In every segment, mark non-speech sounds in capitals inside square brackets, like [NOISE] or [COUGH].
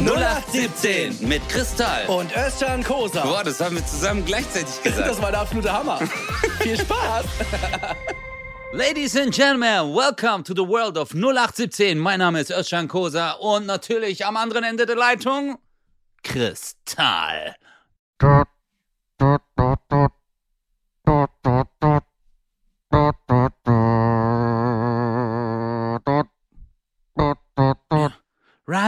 0817 mit Kristall. Und Özcan Kosa. Boah, das haben wir zusammen gleichzeitig gesagt. Das war der absolute Hammer. [LAUGHS] Viel Spaß. Ladies and Gentlemen, welcome to the world of 0817. Mein Name ist Özcan Kosa und natürlich am anderen Ende der Leitung Kristall.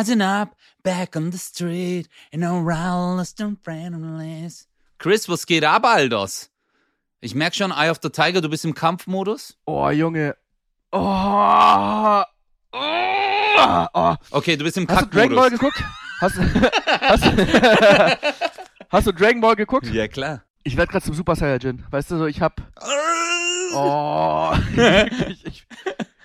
Rising up, back on the street, in a lost and friendless. Chris, was geht ab, Aldos? Ich merk schon, Eye of the Tiger, du bist im Kampfmodus. Oh, Junge. Oh. Oh. oh. Okay, du bist im Hast du Dragon Ball geguckt? Hast, hast, [LAUGHS] hast du Dragon Ball geguckt? Ja, klar. Ich werde gerade zum Super Saiyajin. Weißt du, so ich hab. Oh. [LAUGHS] ich, ich,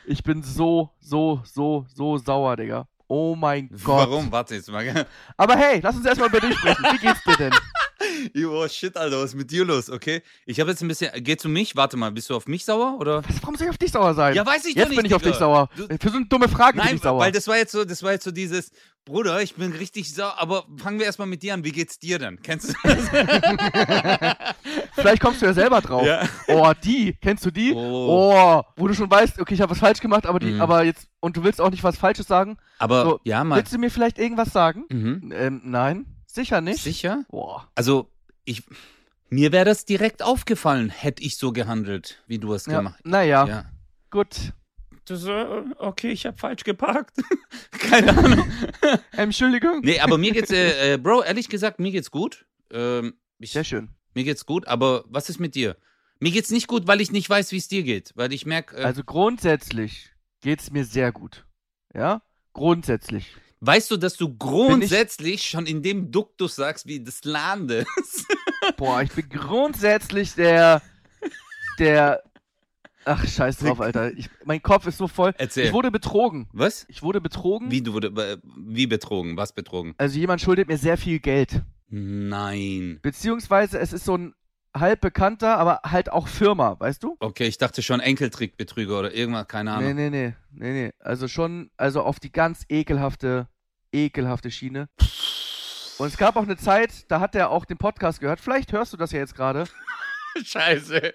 ich bin so, so, so, so sauer, Digga. Oh mein [LAUGHS] Gott. Warum? Warte jetzt mal. Aber hey, lass uns erstmal über dich sprechen. Wie geht's dir denn? [LAUGHS] [LAUGHS] oh shit, Alter, was ist mit dir los? Okay. Ich habe jetzt ein bisschen. Geht's um mich? Warte mal, bist du auf mich sauer? Oder? Was, warum soll ich auf dich sauer sein? Ja, weiß ich jetzt nicht. bin ich auf dich sauer. Du, Für so eine dumme Frage nein, bin ich sauer. Weil das war jetzt so, das war jetzt so dieses, Bruder, ich bin richtig sauer, aber fangen wir erstmal mit dir an. Wie geht's dir denn? Kennst du das? [LAUGHS] Vielleicht kommst du ja selber drauf. Ja. Oh, die, kennst du die? Oh. oh wo du schon weißt, okay, ich habe was falsch gemacht, aber die, Mhm. aber jetzt, und du willst auch nicht was Falsches sagen. Aber So, ja, mal. Willst du mir vielleicht irgendwas sagen? Mhm. Ähm, nein, sicher nicht. Sicher? Boah. Also, ich. Mir wäre das direkt aufgefallen, hätte ich so gehandelt, wie du es Ja, gemacht naja, Ja. gut. Das, äh, okay, ich habe falsch geparkt. [LAUGHS] Keine Ahnung. [LAUGHS] Entschuldigung. Nee, aber mir geht's, äh, äh, Bro, ehrlich gesagt, mir geht's gut. Ähm, ich, Sehr schön. mir geht's gut, aber was ist mit dir? Mir geht's nicht gut, weil ich nicht weiß, wie es dir geht. Weil ich merke, äh, Also grundsätzlich geht's mir sehr gut. Ja? Grundsätzlich. Weißt du, dass du grundsätzlich schon in dem Duktus sagst, wie des Landes. [LAUGHS] Boah, ich bin grundsätzlich der, der, ach, scheiß drauf, Alter. Ich, mein Kopf ist so voll. Erzähl. Ich wurde betrogen. was? Ich wurde betrogen. Wie du wurde, äh, wie betrogen? Was betrogen? Also jemand schuldet mir sehr viel Geld. Nein. Beziehungsweise es ist so ein halb bekannter, aber halt auch Firma, weißt du? Okay, ich dachte schon Enkeltrickbetrüger oder irgendwas, keine Ahnung. Nee, nee, nee, nee, nee. Also schon, also auf die ganz ekelhafte, ekelhafte Schiene. Und es gab auch eine Zeit, da hat er auch den Podcast gehört. Vielleicht hörst du das ja jetzt gerade. [LAUGHS] Scheiße.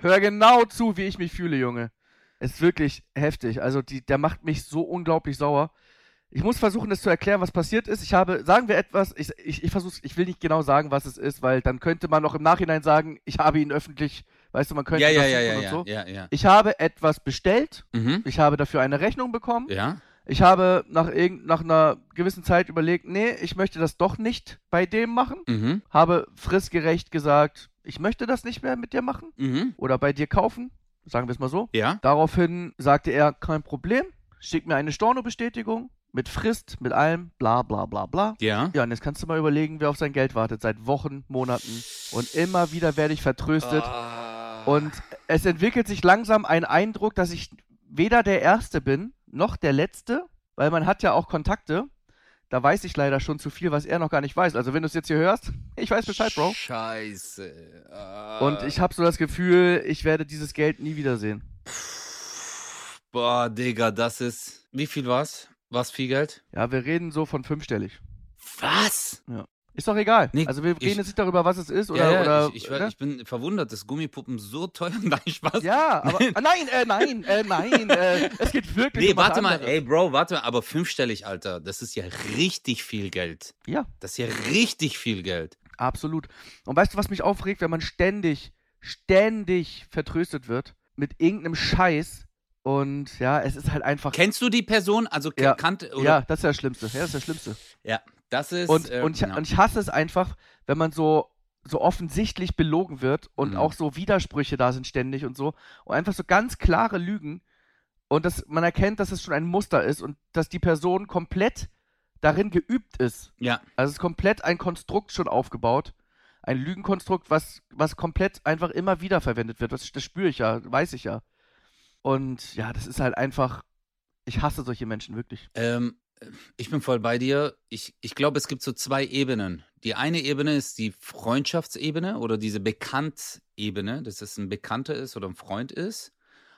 Hör genau zu, wie ich mich fühle, Junge. Es ist wirklich heftig. Also die, der macht mich so unglaublich sauer. Ich muss versuchen, das zu erklären, was passiert ist. Ich habe, sagen wir etwas, ich, ich, ich versuche, ich will nicht genau sagen, was es ist, weil dann könnte man noch im Nachhinein sagen, ich habe ihn öffentlich, weißt du, man könnte Ja, ja, ja, ja, und ja, so. ja, ja. Ich habe etwas bestellt, Mhm. ich habe dafür eine Rechnung bekommen. Ja? Ich habe nach, irgend, nach einer gewissen Zeit überlegt, nee, ich möchte das doch nicht bei dem machen. Mhm. Habe fristgerecht gesagt, ich möchte das nicht mehr mit dir machen Mhm. oder bei dir kaufen. Sagen wir es mal so. Ja? Daraufhin sagte er, kein Problem, schick mir eine Storno-Bestätigung mit Frist, mit allem, bla bla bla bla. Ja? Ja, und jetzt kannst du mal überlegen, wer auf sein Geld wartet, seit Wochen, Monaten. Und immer wieder werde ich vertröstet. Ah. Und es entwickelt sich langsam ein Eindruck, dass ich weder der Erste bin, noch der Letzte, weil man hat ja auch Kontakte. Da weiß ich leider schon zu viel, was er noch gar nicht weiß. Also wenn du es jetzt hier hörst, [LAUGHS] ich weiß Bescheid, Bro. Scheiße. Ah. Und ich habe so das Gefühl, ich werde dieses Geld nie wiedersehen. Boah, Digga, das ist. Wie viel war's? War's viel Geld? Ja, wir reden so von fünfstellig. Was? Ist doch egal. Nee, also wir ich- reden jetzt nicht darüber, was es ist oder. ja, oder ich, ich, ne? ich bin verwundert, dass Gummipuppen so teuer [LAUGHS] Nein, Spaß. Ja, aber. Nein. Nein, äh, nein, äh, nein. Äh, es geht wirklich Nee, warte mal, ey, Bro, warte mal, aber fünfstellig, Alter, das ist ja richtig viel Geld. Ja, Das ist ja richtig viel Geld. absolut. Und weißt du, was mich aufregt, wenn man ständig, ständig vertröstet wird mit irgendeinem Scheiß und ja, es ist halt einfach. Kennst du die Person? Also Ja. kannte ja, das ist das Schlimmste. Ja, das ist das Schlimmste. Ja, das ist. Und, äh, und, ich, ja. und ich hasse es einfach, wenn man so, so offensichtlich belogen wird und Mhm. auch so Widersprüche da sind ständig und so. Und einfach so ganz klare Lügen. Und dass man erkennt, dass es schon ein Muster ist und dass die Person komplett darin geübt ist. ja, Also es ist komplett ein Konstrukt schon aufgebaut. Ein Lügenkonstrukt, was, was komplett einfach immer wieder verwendet wird. Das, das spüre ich ja, weiß ich ja. Und ja, das ist halt einfach. Ich hasse solche Menschen wirklich. ähm, ich bin voll bei dir. Ich, ich glaube, es gibt so zwei Ebenen. Die eine Ebene ist die Freundschaftsebene oder diese Bekannt-Ebene, dass es ein Bekannter ist oder ein Freund ist.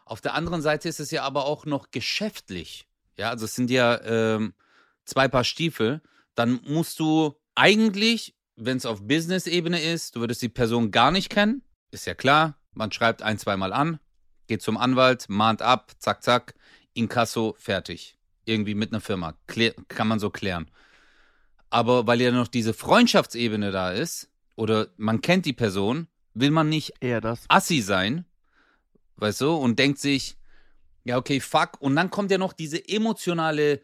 Auf der anderen Seite ist es ja aber auch noch geschäftlich. Ja, also es sind ja ähm, zwei Paar Stiefel. dann musst du eigentlich, wenn es auf Business-Ebene ist, du würdest die Person gar nicht kennen, ist ja klar, man schreibt ein, zweimal an, geht zum Anwalt, mahnt ab, zack, zack, Inkasso, fertig. Irgendwie mit einer Firma. Klär, kann man so klären. Aber weil ja noch diese Freundschaftsebene da ist, oder man kennt die Person, will man nicht Eher das. assi sein, weißt du, und denkt sich, ja, okay, fuck. Und dann kommt ja noch diese emotionale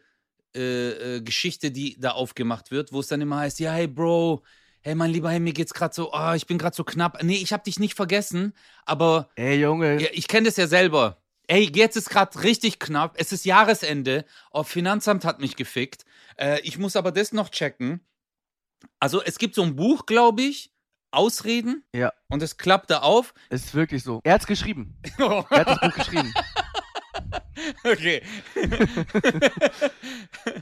äh, äh, Geschichte, die da aufgemacht wird, wo es dann immer heißt, ja, hey, Bro, hey, mein Lieber, hey, mir geht's gerade so, oh, ich bin gerade so knapp. Nee, ich hab dich nicht vergessen, aber Ey, Junge. ja, ich kenne das ja selber. Ey, jetzt ist gerade richtig knapp. Es ist Jahresende. Oh, Finanzamt hat mich gefickt. Äh, ich muss aber das noch checken. Also, es gibt so ein Buch, glaube ich, Ausreden. Ja. Und es klappte auf. Ist wirklich so. Er hat's geschrieben. Er hat das Buch geschrieben. [LAUGHS] okay. [LAUGHS]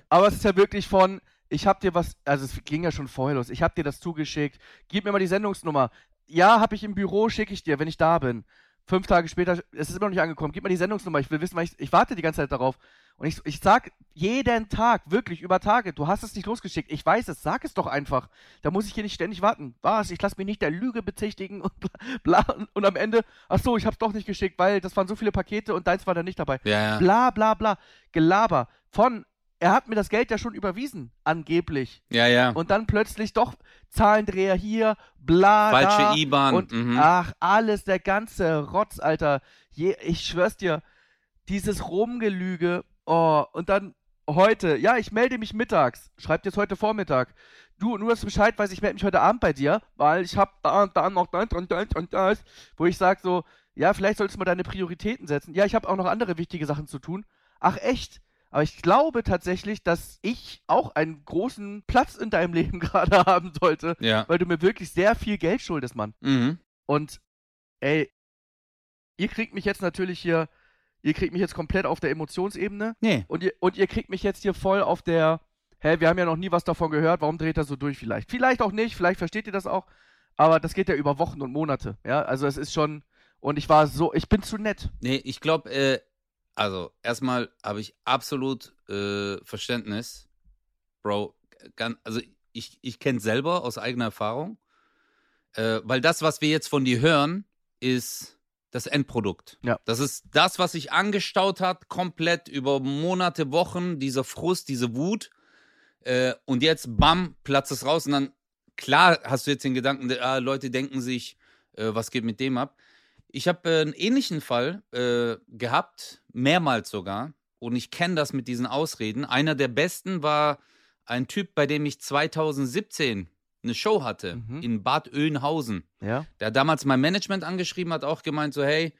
Aber es ist ja wirklich von, ich hab dir was, also es ging ja schon vorher los, ich hab dir das zugeschickt, gib mir mal die Sendungsnummer. Ja, hab ich im Büro, schicke ich dir, wenn ich da bin. Fünf Tage später, es ist immer noch nicht angekommen, gib mir die Sendungsnummer, ich will wissen, weil ich, ich warte die ganze Zeit darauf. Und ich, ich sag jeden Tag, wirklich über Tage, du hast es nicht losgeschickt, ich weiß es, sag es doch einfach. Da muss ich hier nicht ständig warten. Was? Ich lass mich nicht der Lüge bezichtigen und bla, bla. Und am Ende, ach so, ich hab's doch nicht geschickt, weil das waren so viele Pakete und deins war da nicht dabei Ja, ja. bla bla bla. Gelaber von, er hat mir das Geld ja schon überwiesen, angeblich. Ja, ja. Und dann plötzlich doch Zahlendreher hier, bla da. Falsche IBAN. Und mhm. ach, alles, der ganze Rotz, Alter. Je, ich schwör's dir, dieses Rumgelüge, oh, und dann heute, ja, ich melde mich mittags, schreibt jetzt heute Vormittag. Du, nur dass du Bescheid weißt, ich melde mich heute Abend bei dir, weil ich hab da und da noch das und das und das, wo ich sag so, ja, vielleicht solltest du mal deine Prioritäten setzen. Ja, ich habe auch noch andere wichtige Sachen zu tun. Ach, echt? Aber ich glaube tatsächlich, dass ich auch einen großen Platz in deinem Leben [LAUGHS] gerade haben sollte, Ja. weil du mir wirklich sehr viel Geld schuldest, Mann. Mhm. Und ey, ihr kriegt mich jetzt natürlich hier, ihr kriegt mich jetzt komplett auf der Emotionsebene Nee. und ihr, und ihr kriegt mich jetzt hier voll auf der, hä, wir haben ja noch nie was davon gehört, warum dreht er so durch vielleicht? Vielleicht auch nicht, vielleicht versteht ihr das auch, aber das geht ja über Wochen und Monate, ja, also es ist schon, und ich war so, ich bin zu nett. Nee, ich glaube, äh, also erstmal habe ich absolut äh, Verständnis, Bro. Ganz, also ich, ich kenne selber aus eigener Erfahrung, äh, weil das, was wir jetzt von dir hören, ist das Endprodukt. Ja. Das ist das, was sich angestaut hat, komplett über Monate, Wochen, dieser Frust, diese Wut. Äh, und jetzt, bam, platzt es raus. Und dann, klar, hast du jetzt den Gedanken, ah, Leute denken sich, äh, was geht mit dem ab? Ich habe äh, einen ähnlichen Fall äh, gehabt, mehrmals sogar. Und ich kenne das mit diesen Ausreden. Einer der besten war ein Typ, bei dem ich 2017 eine Show hatte Mhm. in Bad Oeynhausen. Ja, Der damals mein Management angeschrieben, hat auch gemeint, so, hey,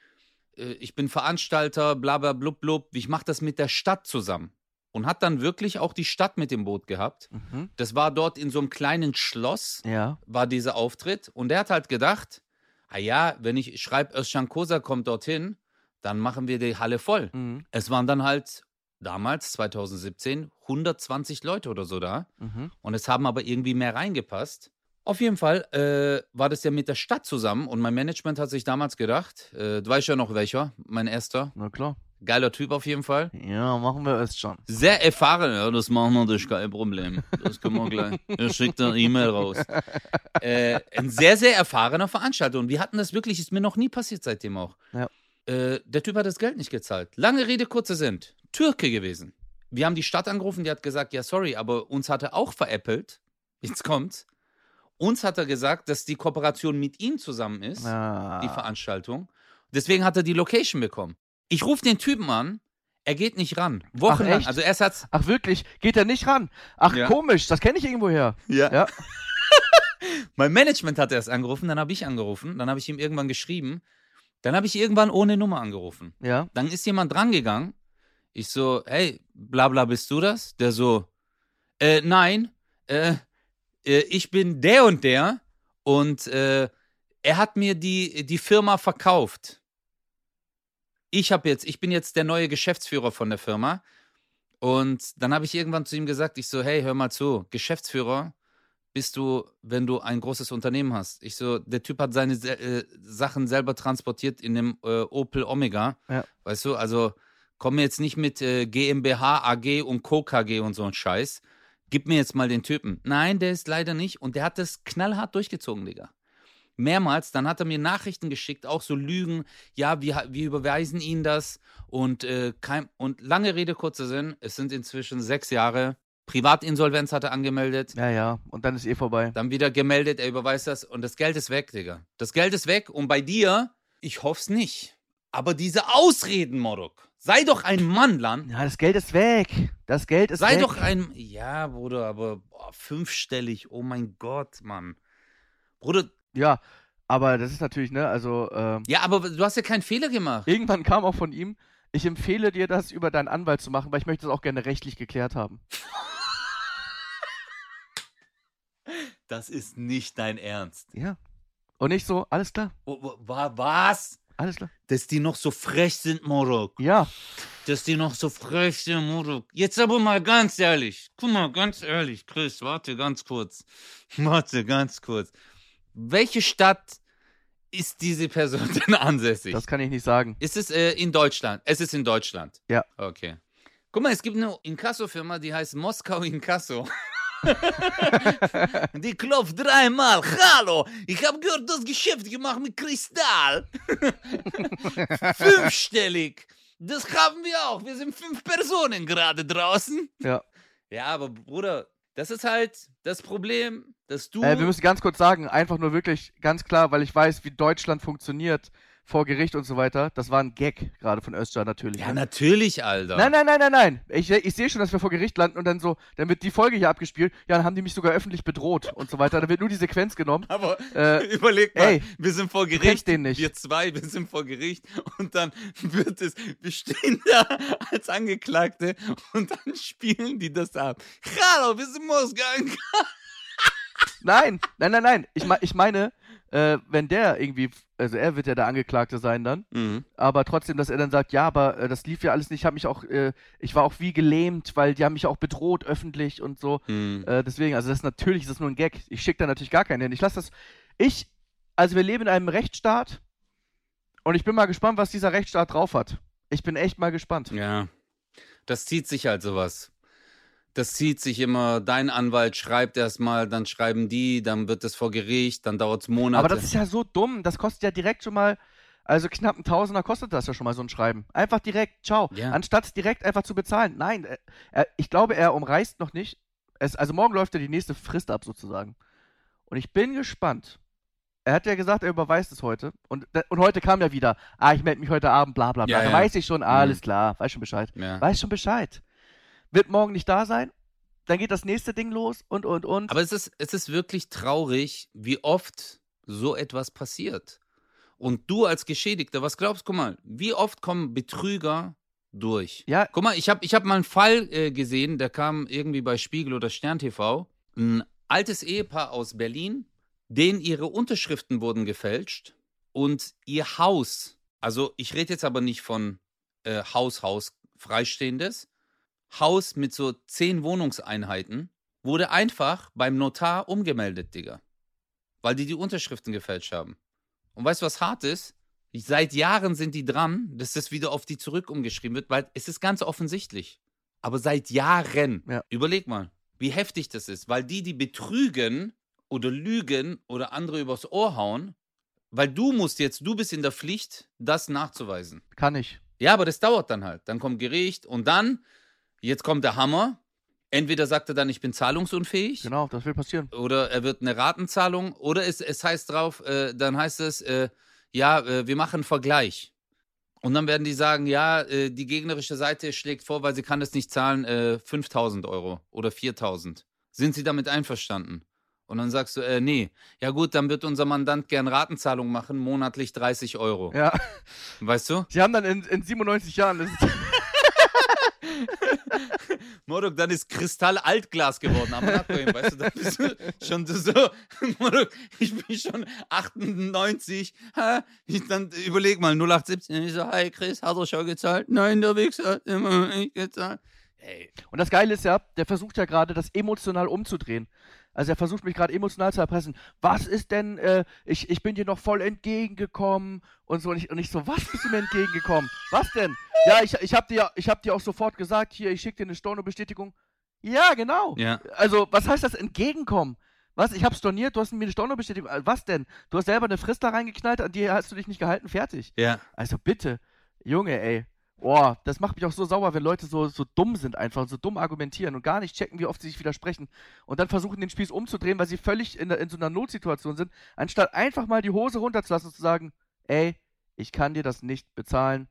äh, ich bin Veranstalter, bla bla blub blub, ich mache das mit der Stadt zusammen. Und hat dann wirklich auch die Stadt mit dem Boot gehabt. mhm. Das war dort in so einem kleinen Schloss, ja, war dieser Auftritt. Und der hat halt gedacht, ah ja, wenn ich schreibe, Özcan Kosa kommt dorthin, dann machen wir die Halle voll. mhm. Es waren dann halt damals, 2017, 120 Leute oder so da. Mhm. Und es haben aber irgendwie mehr reingepasst. Auf jeden Fall äh, war das ja mit der Stadt zusammen und mein Management hat sich damals gedacht, äh, du weißt ja noch welcher, mein erster, na klar. geiler Typ auf jeden Fall. Ja, machen wir es schon. Sehr erfahren, ja, das machen wir, das ist kein Problem. Das können wir gleich. [LAUGHS] Er schickt eine E-Mail raus. Äh, ein sehr, sehr erfahrener Veranstalter und wir hatten das wirklich, ist mir noch nie passiert seitdem auch. Ja. Äh, der Typ hat das Geld nicht gezahlt. Lange Rede, kurzer Sinn. Türke gewesen. Wir haben die Stadt angerufen, die hat gesagt, ja, sorry, aber uns hat er auch veräppelt. Jetzt kommt's. Uns hat er gesagt, dass die Kooperation mit ihm zusammen ist, Ah. die Veranstaltung. Deswegen hat er die Location bekommen. Ich rufe den Typen an, er geht nicht ran. Wochenlang. echt? Also erst hat's. Ach wirklich? Geht er nicht ran? Ach Ja. komisch, das kenne ich irgendwoher. Ja. Ja. [LAUGHS] Mein Management hat erst angerufen, dann habe ich angerufen, dann habe ich ihm irgendwann geschrieben, dann habe ich irgendwann ohne Nummer angerufen. Ja. Dann ist jemand drangegangen. Ich so, hey, bla bla, bist du das? Der so, äh, nein, äh, äh, ich bin der und der und äh, er hat mir die, die Firma verkauft. Ich habe jetzt, ich bin jetzt der neue Geschäftsführer von der Firma. Und dann habe ich irgendwann zu ihm gesagt, ich so, hey, hör mal zu, Geschäftsführer bist du, wenn du ein großes Unternehmen hast. Ich so, der Typ hat seine Se- äh, Sachen selber transportiert in dem äh, Opel Omega. Ja. Weißt du, also komm jetzt nicht mit äh, GmbH, AG und Co. KG und so ein Scheiß. gib mir jetzt mal den Typen. Nein, der ist leider nicht. Und der hat das knallhart durchgezogen, Digga. Mehrmals, dann hat er mir Nachrichten geschickt, auch so Lügen, ja, wir, wir überweisen Ihnen das und, äh, kein, und lange Rede, kurzer Sinn, es sind inzwischen sechs Jahre. Privatinsolvenz hat er angemeldet, Ja, ja. Und dann ist eh vorbei. dann wieder gemeldet, er überweist das und das Geld ist weg, Digga. Das Geld ist weg und bei dir, ich hoff's nicht. Aber diese Ausreden, Morok, sei doch ein Mann, Lan. Ja, das Geld ist weg. Das Geld ist Sei weg. doch ein. Ja, Bruder, aber boah, fünfstellig. Oh mein Gott, Mann. Bruder, Ja, aber das ist natürlich, ne, also, ähm, ja, aber du hast ja keinen Fehler gemacht. irgendwann kam auch von ihm, ich empfehle dir das über deinen Anwalt zu machen, weil ich möchte das auch gerne rechtlich geklärt haben. Das ist nicht dein Ernst. Ja. Und ich so, alles klar, wa- was? alles klar. Dass die noch so frech sind, Morok. Ja, Dass die noch so frech sind, Morok. Jetzt aber mal ganz ehrlich. Guck mal, ganz ehrlich, Chris, warte ganz kurz. [LAUGHS] Warte ganz kurz. Welche Stadt ist diese Person [LAUGHS] denn ansässig? das kann ich nicht sagen. Ist es äh, in Deutschland? Es ist in Deutschland. Ja. Okay. Guck mal, es gibt eine Inkasso-Firma, die heißt Moskau Inkasso. [LAUGHS] [LAUGHS] die klopft dreimal. Hallo, ich habe gehört, du hast Geschäft gemacht mit Kristall. [LAUGHS] Fünfstellig. Das haben wir auch. Wir sind fünf Personen gerade draußen. Ja. Ja, aber Bruder, das ist halt das Problem, dass du. Äh, wir müssen ganz kurz sagen, einfach nur wirklich ganz klar, weil ich weiß, wie Deutschland funktioniert vor Gericht und so weiter. Das war ein Gag gerade von Özcan natürlich. ja, ne? natürlich, Alter. Nein, nein, nein, nein, nein. Ich, ich sehe schon, dass wir vor Gericht landen und dann so, dann wird die Folge hier abgespielt. Ja, dann haben die mich sogar öffentlich bedroht und so weiter. Dann wird nur die Sequenz genommen. Aber Äh, [LAUGHS] überleg mal, ey, wir sind vor Gericht. den nicht. Wir zwei, wir sind vor Gericht und dann wird es, wir stehen da als Angeklagte und dann spielen die das ab. Hallo, wir sind Moskau. Nein, nein, nein, nein. Ich, ich meine, äh, wenn der irgendwie, also er wird ja der Angeklagte sein dann, Mhm. aber trotzdem, dass er dann sagt, ja, aber äh, das lief ja alles nicht. Ich habe mich auch, äh, ich war auch wie gelähmt, weil die haben mich auch bedroht öffentlich und so. Mhm. Äh, deswegen, also das ist natürlich, das ist nur ein Gag. Ich schicke da natürlich gar keinen hin. Ich lasse das. Ich, also wir leben in einem Rechtsstaat und ich bin mal gespannt, was dieser Rechtsstaat drauf hat. Ich bin echt mal gespannt. Ja, das zieht sich halt sowas. Das zieht sich immer, dein Anwalt schreibt erstmal, dann schreiben die, dann wird es vor Gericht, dann dauert es Monate. Aber das ist ja so dumm. Das kostet ja direkt schon mal, also knapp ein Tausender kostet das ja schon mal so ein Schreiben. Einfach direkt, ciao. Ja. Anstatt direkt einfach zu bezahlen. Nein, er, er, ich glaube, er umreißt noch nicht. Es, also morgen läuft ja die nächste Frist ab sozusagen. Und ich bin gespannt. Er hat ja gesagt, er überweist es heute. Und, und heute kam ja wieder, ah, ich melde mich heute Abend, bla bla bla. Ja, da ja. weiß ich schon, alles Mhm. klar, weiß schon Bescheid. Weiß schon Bescheid. Wird morgen nicht da sein. Dann geht das nächste Ding los und und und. Aber es ist, es ist wirklich traurig, wie oft so etwas passiert. Und du als Geschädigter, was glaubst du, guck mal, wie oft kommen Betrüger durch? ja, Guck mal, ich habe ich hab mal einen Fall äh, gesehen, der kam irgendwie bei Spiegel oder Stern TV. Ein altes Ehepaar aus Berlin, denen ihre Unterschriften wurden gefälscht und ihr Haus, also ich rede jetzt aber nicht von äh, Haus, Haus, freistehendes, Haus mit so zehn Wohnungseinheiten, wurde einfach beim Notar umgemeldet, Digga. Weil die die Unterschriften gefälscht haben. Und weißt du, was hart ist? Seit Jahren sind die dran, dass das wieder auf die zurück umgeschrieben wird, weil es ist ganz offensichtlich. Aber seit Jahren. Ja. Überleg mal, wie heftig das ist. Weil die, die betrügen oder lügen oder andere übers Ohr hauen, weil du musst jetzt, du bist in der Pflicht, das nachzuweisen. kann ich. Ja, aber das dauert dann halt. Dann kommt Gericht und dann, jetzt kommt der Hammer. Entweder sagt er dann, ich bin zahlungsunfähig Genau, das will passieren. oder er wird eine Ratenzahlung oder es, es heißt drauf, äh, dann heißt es, äh, ja, äh, wir machen einen Vergleich. Und dann werden die sagen, ja, äh, die gegnerische Seite schlägt vor, weil sie kann es nicht zahlen, äh, 5000 Euro oder 4000. Sind sie damit einverstanden? Und dann sagst du, äh, nee. Ja gut, dann wird unser Mandant gern Ratenzahlung machen, monatlich 30 Euro. Ja. Weißt du? Sie haben dann in, in 97 Jahren. Das ist, [LAUGHS] Morok, dann ist Kristall Altglas geworden am Nacken, weißt du, dann bist du schon so, [LAUGHS] Morok, ich bin schon 98, ha, ich dann überleg mal, 0817, ich so, hi Chris, hat er schon gezahlt? Nein, der Wichser hat immer nicht gezahlt. Hey, und das Geile ist ja, der versucht ja gerade, das emotional umzudrehen. Also er versucht mich gerade emotional zu erpressen. Was ist denn, äh, ich, ich bin dir noch voll entgegengekommen und so. Und ich, und ich so, was bist du mir entgegengekommen? Was denn? Ja, ich, ich hab dir, ich hab dir auch sofort gesagt, hier, ich schicke dir eine Storno-Bestätigung. Ja, genau. Ja. Also, was heißt das entgegenkommen? Was? Ich hab storniert, du hast mir eine Stornobestätigung. Äh, Was denn? Du hast selber eine Frist da reingeknallt, an die hast du dich nicht gehalten, fertig. Ja. Also bitte, Junge, ey. Boah, das macht mich auch so sauer, wenn Leute so, so dumm sind einfach, so dumm argumentieren und gar nicht checken, wie oft sie sich widersprechen und dann versuchen, den Spieß umzudrehen, weil sie völlig in, in so einer Notsituation sind, anstatt einfach mal die Hose runterzulassen und zu sagen, ey, ich kann dir das nicht bezahlen,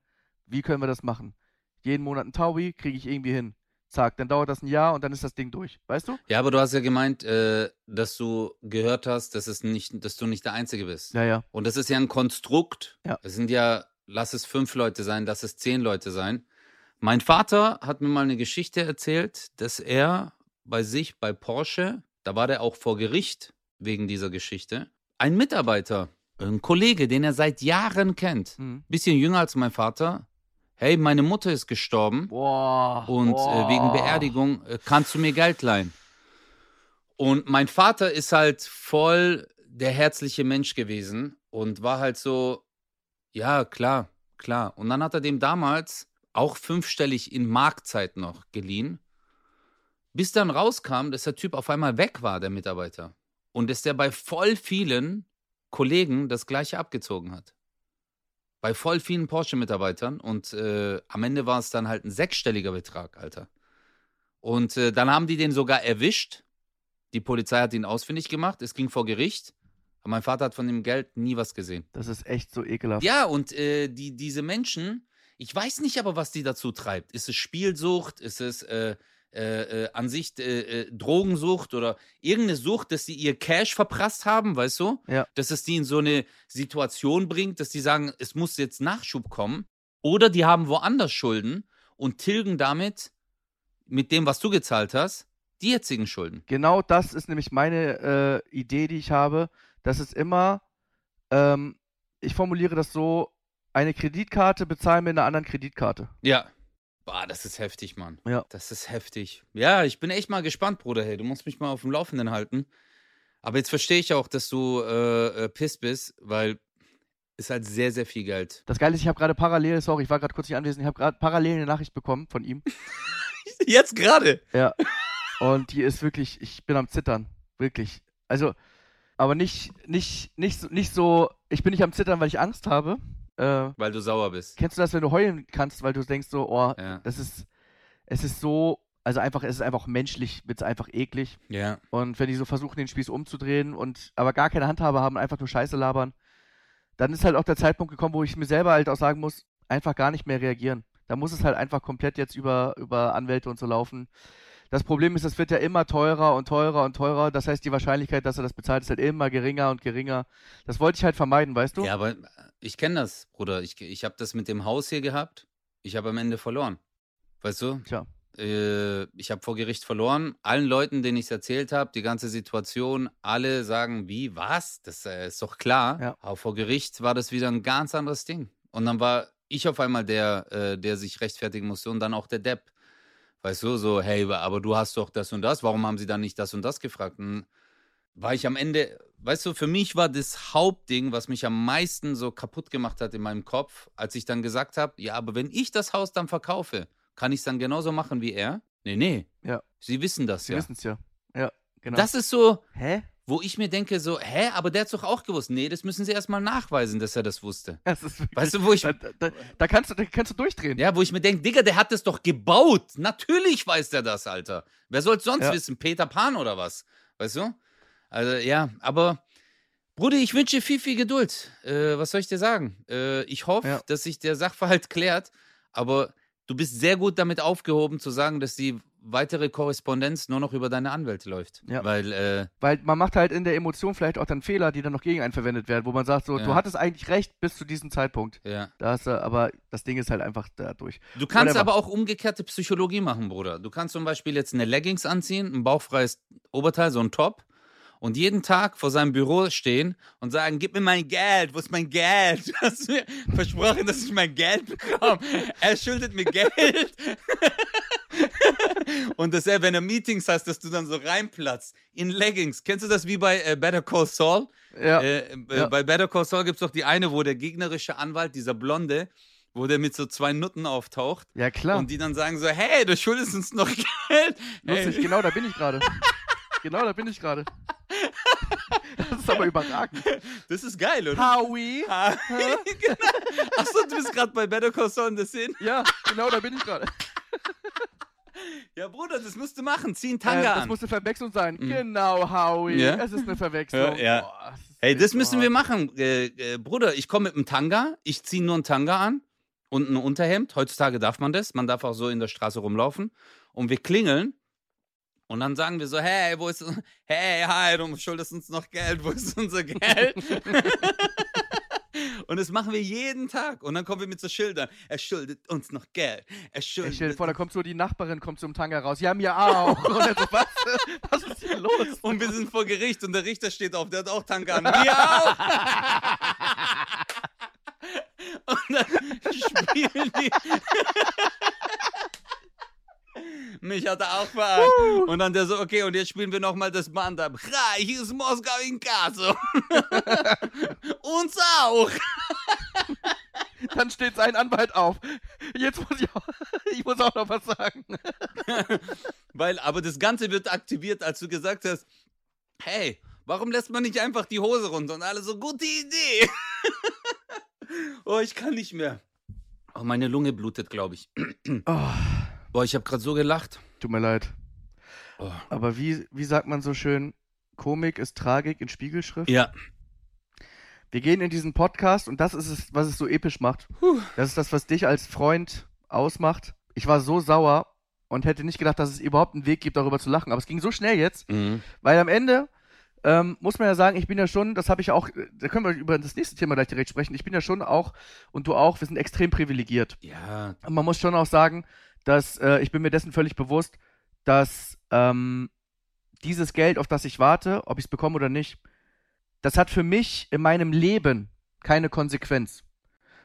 wie können wir das machen? Jeden Monat ein Taui, kriege ich irgendwie hin. Zack, dann dauert das ein Jahr und dann ist das Ding durch, weißt du? Ja, aber du hast ja gemeint, äh, dass du gehört hast, dass es nicht, dass du nicht der Einzige bist. Ja, ja. Und das ist ja ein Konstrukt. Ja. Es sind ja, lass es fünf Leute sein, lass es zehn Leute sein. Mein Vater hat mir mal eine Geschichte erzählt, dass er bei sich bei Porsche, da war der auch vor Gericht wegen dieser Geschichte, ein Mitarbeiter, ein Kollege, den er seit Jahren kennt, Hm. bisschen jünger als mein Vater. Hey, meine Mutter ist gestorben Boah. und boah. äh, wegen Beerdigung äh, kannst du mir Geld leihen. Und mein Vater ist halt voll der herzliche Mensch gewesen und war halt so, ja, klar, klar. Und dann hat er dem damals auch fünfstellig in Marktzeit noch geliehen, bis dann rauskam, dass der Typ auf einmal weg war, der Mitarbeiter. Und dass der bei voll vielen Kollegen das gleiche abgezogen hat. Bei voll vielen Porsche-Mitarbeitern und äh, am Ende war es dann halt ein sechsstelliger Betrag, Alter. Und äh, dann haben die den sogar erwischt. Die Polizei hat ihn ausfindig gemacht. Es ging vor Gericht. Aber mein Vater hat von dem Geld nie was gesehen. Das ist echt so ekelhaft. Ja, und äh, die, diese Menschen, ich weiß nicht aber, was die dazu treibt. Ist es Spielsucht? Ist es äh, äh, äh, an sich äh, äh, Drogensucht oder irgendeine Sucht, dass sie ihr Cash verprasst haben, weißt du? Ja. Dass es die in so eine Situation bringt, dass die sagen, es muss jetzt Nachschub kommen. Oder die haben woanders Schulden und tilgen damit, mit dem, was du gezahlt hast, die jetzigen Schulden. Genau das ist nämlich meine Idee, die ich habe. Das ist immer, ähm, ich formuliere das so, eine Kreditkarte bezahlen mit einer anderen Kreditkarte. Ja. Boah, das ist heftig, Mann. Ja. Das ist heftig. Ja, ich bin echt mal gespannt, Bruder. Hey, du musst mich mal auf dem Laufenden halten. Aber jetzt verstehe ich auch, dass du äh, äh, piss bist, weil ist halt sehr, sehr viel Geld. Das Geile ist, ich habe gerade parallel, sorry, ich war gerade kurz nicht anwesend, ich habe gerade parallel eine Nachricht bekommen von ihm. [LAUGHS] Jetzt gerade. Ja. Und die ist wirklich, ich bin am Zittern. Wirklich. Also, aber nicht, nicht, nicht, so- nicht so, ich bin nicht am Zittern, weil ich Angst habe. Äh, Weil du sauer bist. kennst du das, wenn du heulen kannst, weil du denkst so, oh, Ja. das ist, es ist so, also einfach, es ist einfach menschlich, wird es einfach eklig. Ja. Und wenn die so versuchen, den Spieß umzudrehen und aber gar keine Handhabe haben, einfach nur Scheiße labern, dann ist halt auch der Zeitpunkt gekommen, wo ich mir selber halt auch sagen muss, einfach gar nicht mehr reagieren. Da muss es halt einfach komplett jetzt über, über Anwälte und so laufen. Das Problem ist, es wird ja immer teurer und teurer und teurer. Das heißt, die Wahrscheinlichkeit, dass er das bezahlt, ist halt immer geringer und geringer. Das wollte ich halt vermeiden, weißt du? Ja, aber ich kenne das, Bruder. Ich, ich habe das mit dem Haus hier gehabt. Ich habe am Ende verloren. Weißt du? Tja. Äh, ich habe vor Gericht verloren. Allen Leuten, denen ich es erzählt habe, die ganze Situation, alle sagen, wie, was? Das äh, ist doch klar. Ja. Aber vor Gericht war das wieder ein ganz anderes Ding. Und dann war ich auf einmal der, äh, der sich rechtfertigen musste und dann auch der Depp. Weißt du, so, hey, aber du hast doch das und das, warum haben sie dann nicht das und das gefragt? Und war ich am Ende, weißt du, für mich war das Hauptding, was mich am meisten so kaputt gemacht hat in meinem Kopf, als ich dann gesagt habe, ja, aber wenn ich das Haus dann verkaufe, kann ich es dann genauso machen wie er? Nee, nee. Ja. Sie wissen das Sie ja. wissen es ja. Ja, genau. Das ist so, Hä? Wo ich mir denke, so, hä, aber der hat doch auch gewusst. Nee, das müssen sie erstmal nachweisen, dass er das wusste. [LAUGHS] Das wirklich, Weißt du, wo ich, da, da, da, kannst du, da kannst du durchdrehen. ja, wo ich mir denke, Digga, der hat das doch gebaut. Natürlich weiß der das, Alter. Wer soll sonst Ja. wissen? Peter Pan oder was? Weißt du? Also, ja, aber Bruder, ich wünsche dir viel, viel Geduld. Äh, was soll ich dir sagen? Äh, ich hoffe, Ja. dass sich der Sachverhalt klärt, aber du bist sehr gut damit aufgehoben zu sagen, dass die weitere Korrespondenz nur noch über deine Anwälte läuft. Ja. Weil, äh, Weil man macht halt in der Emotion vielleicht auch dann Fehler, die dann noch gegen einen verwendet werden, wo man sagt, so, Ja. du hattest eigentlich recht bis zu diesem Zeitpunkt. ja. Da hast du, aber das Ding ist halt einfach dadurch. Du kannst Whatever. aber auch umgekehrte Psychologie machen, Bruder. Du kannst zum Beispiel jetzt eine Leggings anziehen, ein bauchfreies Oberteil, so ein Top, und jeden Tag vor seinem Büro stehen und sagen, gib mir mein Geld, wo ist mein Geld? [LAUGHS] Du hast mir versprochen, dass ich mein Geld bekomme. Er schuldet mir Geld. [LAUGHS] und dass er, wenn er Meetings hast, dass du dann so reinplatzt in Leggings. Kennst du das wie bei äh, Better Call Saul? Ja. Äh, äh, Ja. Bei Better Call Saul gibt es doch die eine, wo der gegnerische Anwalt, dieser Blonde, wo der mit so zwei Nutten auftaucht Ja, klar. und die dann sagen so, hey, du schuldest uns noch [LAUGHS] Geld. Lustig, Hey, genau da bin ich gerade. genau da bin ich gerade. Das ist aber überragend. das ist geil, oder? Howie. Ah, [LAUGHS] genau. Achso, du bist gerade bei Better Call Saul in the Scene. Ja, genau da bin ich gerade. Ja, Bruder, das musst du machen. Zieh einen Äh, Tanga das an. musste Verwechslung sein. Mhm. Genau, Howie. Ja? Es ist eine [LAUGHS] Verwechslung. Ja, ja. Boah, das echt- das müssen boah. wir machen. Äh, äh, Bruder, ich komme mit einem Tanga, ich ziehe nur einen Tanga an und ein Unterhemd. Heutzutage darf man das. Man darf auch so in der Straße rumlaufen. Und wir klingeln. Und dann sagen wir so, hey, wo ist, [LAUGHS] hey, hi, du schuldest uns noch Geld, wo ist unser Geld? [LAUGHS] und das machen wir jeden Tag. Und dann kommen wir mit so Schildern, er schuldet uns noch Geld. Er Ich stell dir schuldet vor, da kommt so die Nachbarin, kommt zum Tanga raus. Ja, mir auch. [LAUGHS] Und er so, was? Was ist hier los? Und wir sind vor Gericht und der Richter steht auf, der hat auch Tank an. Wir auch! [LAUGHS] und dann spielen die. Mich hat er auch verarscht. Und dann der so, okay, und jetzt spielen wir nochmal das Band ab. Ha, hier ist Moskau in Kaso. [LAUGHS] Uns auch. Dann steht sein Anwalt auf. Jetzt muss ich auch, [LAUGHS] ich muss auch noch was sagen. [LAUGHS] Weil, aber das Ganze wird aktiviert, als du gesagt hast, hey, warum lässt man nicht einfach die Hose runter? Und alle so, gute Idee. oh, ich kann nicht mehr. Oh, meine Lunge blutet, glaube ich. Oh, Boah, ich habe gerade so gelacht. tut mir leid. Oh. Aber wie, wie sagt man so schön, Komik ist Tragik in Spiegelschrift? Ja. Wir gehen in diesen Podcast und das ist es, was es so episch macht. Puh. Das ist das, was dich als Freund ausmacht. Ich war so sauer und hätte nicht gedacht, dass es überhaupt einen Weg gibt, darüber zu lachen. Aber es ging so schnell jetzt, Mhm. weil am Ende ähm, muss man ja sagen, ich bin ja schon, das habe ich auch, da können wir über das nächste Thema gleich direkt sprechen. Ich bin ja schon auch und du auch, wir sind extrem privilegiert. Ja. Und man muss schon auch sagen, dass äh, ich bin mir dessen völlig bewusst, dass ähm, dieses Geld, auf das ich warte, ob ich es bekomme oder nicht, das hat für mich in meinem Leben keine Konsequenz.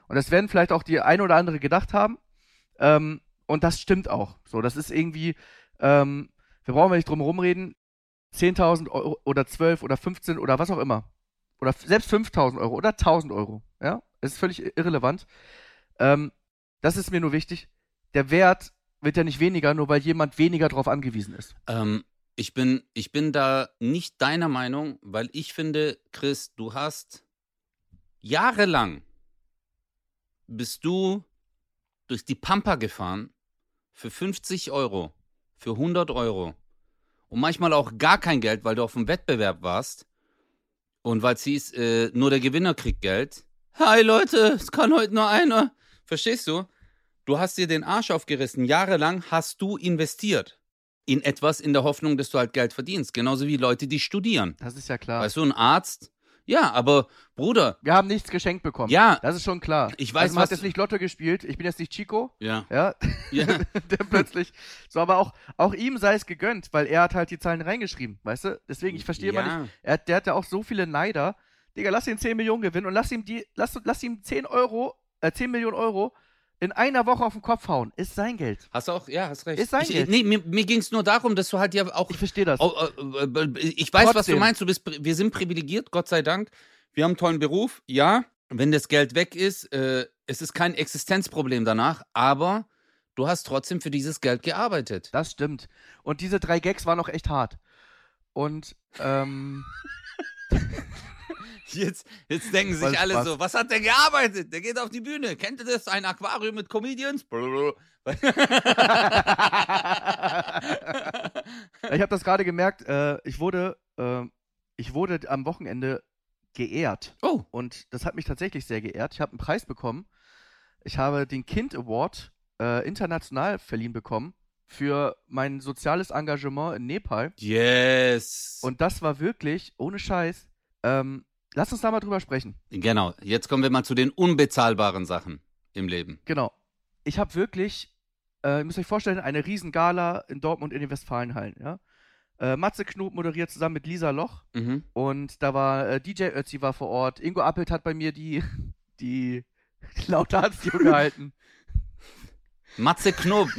Und das werden vielleicht auch die ein oder andere gedacht haben. Ähm, und das stimmt auch. So, das ist irgendwie, ähm, wir brauchen ja nicht drum rumreden, 10.000 Euro oder 12 oder 15 oder was auch immer. Oder selbst 5.000 Euro oder 1.000 Euro. Ja, es ist völlig irrelevant. Ähm, das ist mir nur wichtig. Der Wert wird ja nicht weniger, nur weil jemand weniger darauf angewiesen ist. Ähm, ich, bin, ich bin da nicht deiner Meinung, weil ich finde, Chris, du hast jahrelang bist du durch die Pampa gefahren für 50 Euro, für 100 Euro und manchmal auch gar kein Geld, weil du auf dem Wettbewerb warst und weil es hieß, äh, nur der Gewinner kriegt Geld. Hi Leute, es kann heute nur einer. Verstehst du? Du hast dir den Arsch aufgerissen. Jahrelang hast du investiert in etwas in der Hoffnung, dass du halt Geld verdienst. Genauso wie Leute, die studieren. Das ist ja klar. Weißt du, ein Arzt. Ja, aber Bruder, Wir haben nichts geschenkt bekommen. ja, Das ist schon klar. Ich weiß, also man was- hat jetzt nicht Lotto gespielt. Ich bin jetzt nicht Chico. ja, Ja, ja. [LAUGHS] der plötzlich. So, aber auch, auch ihm sei es gegönnt, weil er hat halt die Zahlen reingeschrieben, weißt du? Deswegen, ich verstehe mal nicht. ja. Er, hat- der hat ja auch so viele Neider. Digga, lass ihn 10 Millionen gewinnen und lass ihm die, lass, lass ihm 10 Euro, äh, 10 Millionen Euro in einer Woche auf den Kopf hauen. Ist sein Geld. Hast du auch, ja, hast recht. Ist sein ich, Geld. nee, mir, mir ging es nur darum, dass du halt ja auch Ich verstehe das. Oh, äh, äh, ich weiß, was du Trotzdem. meinst. Du bist, wir sind privilegiert, Gott sei Dank. Wir haben einen tollen Beruf. Ja, wenn das Geld weg ist, äh, es ist kein Existenzproblem danach, aber du hast trotzdem für dieses Geld gearbeitet. Das stimmt. Und diese drei Gags waren auch echt hart. Und, ähm, [LAUGHS] Jetzt, jetzt denken Voll sich alle Spaß. so, was hat der gearbeitet? Der geht auf die Bühne. Kennt ihr das? Ein Aquarium mit Comedians? [LAUGHS] ich habe das gerade gemerkt, äh, ich wurde, äh, ich wurde am Wochenende geehrt. oh, Und das hat mich tatsächlich sehr geehrt. Ich habe einen Preis bekommen. Ich habe den Kind Award äh, international verliehen bekommen für mein soziales Engagement in Nepal. yes. Und das war wirklich, ohne Scheiß, ähm, lass uns da mal drüber sprechen. genau, jetzt kommen wir mal zu den unbezahlbaren Sachen im Leben. Genau. Ich habe wirklich, äh, ihr müsst euch vorstellen, eine Riesengala in Dortmund in den Westfalenhallen. Ja? Äh, Matze Knob moderiert zusammen mit Lisa Loch. Mhm. Und da war äh, DJ Ötzi war vor Ort. Ingo Appelt hat bei mir die, die [LAUGHS] Laudatio gehalten. [LAUGHS] Matze Knob.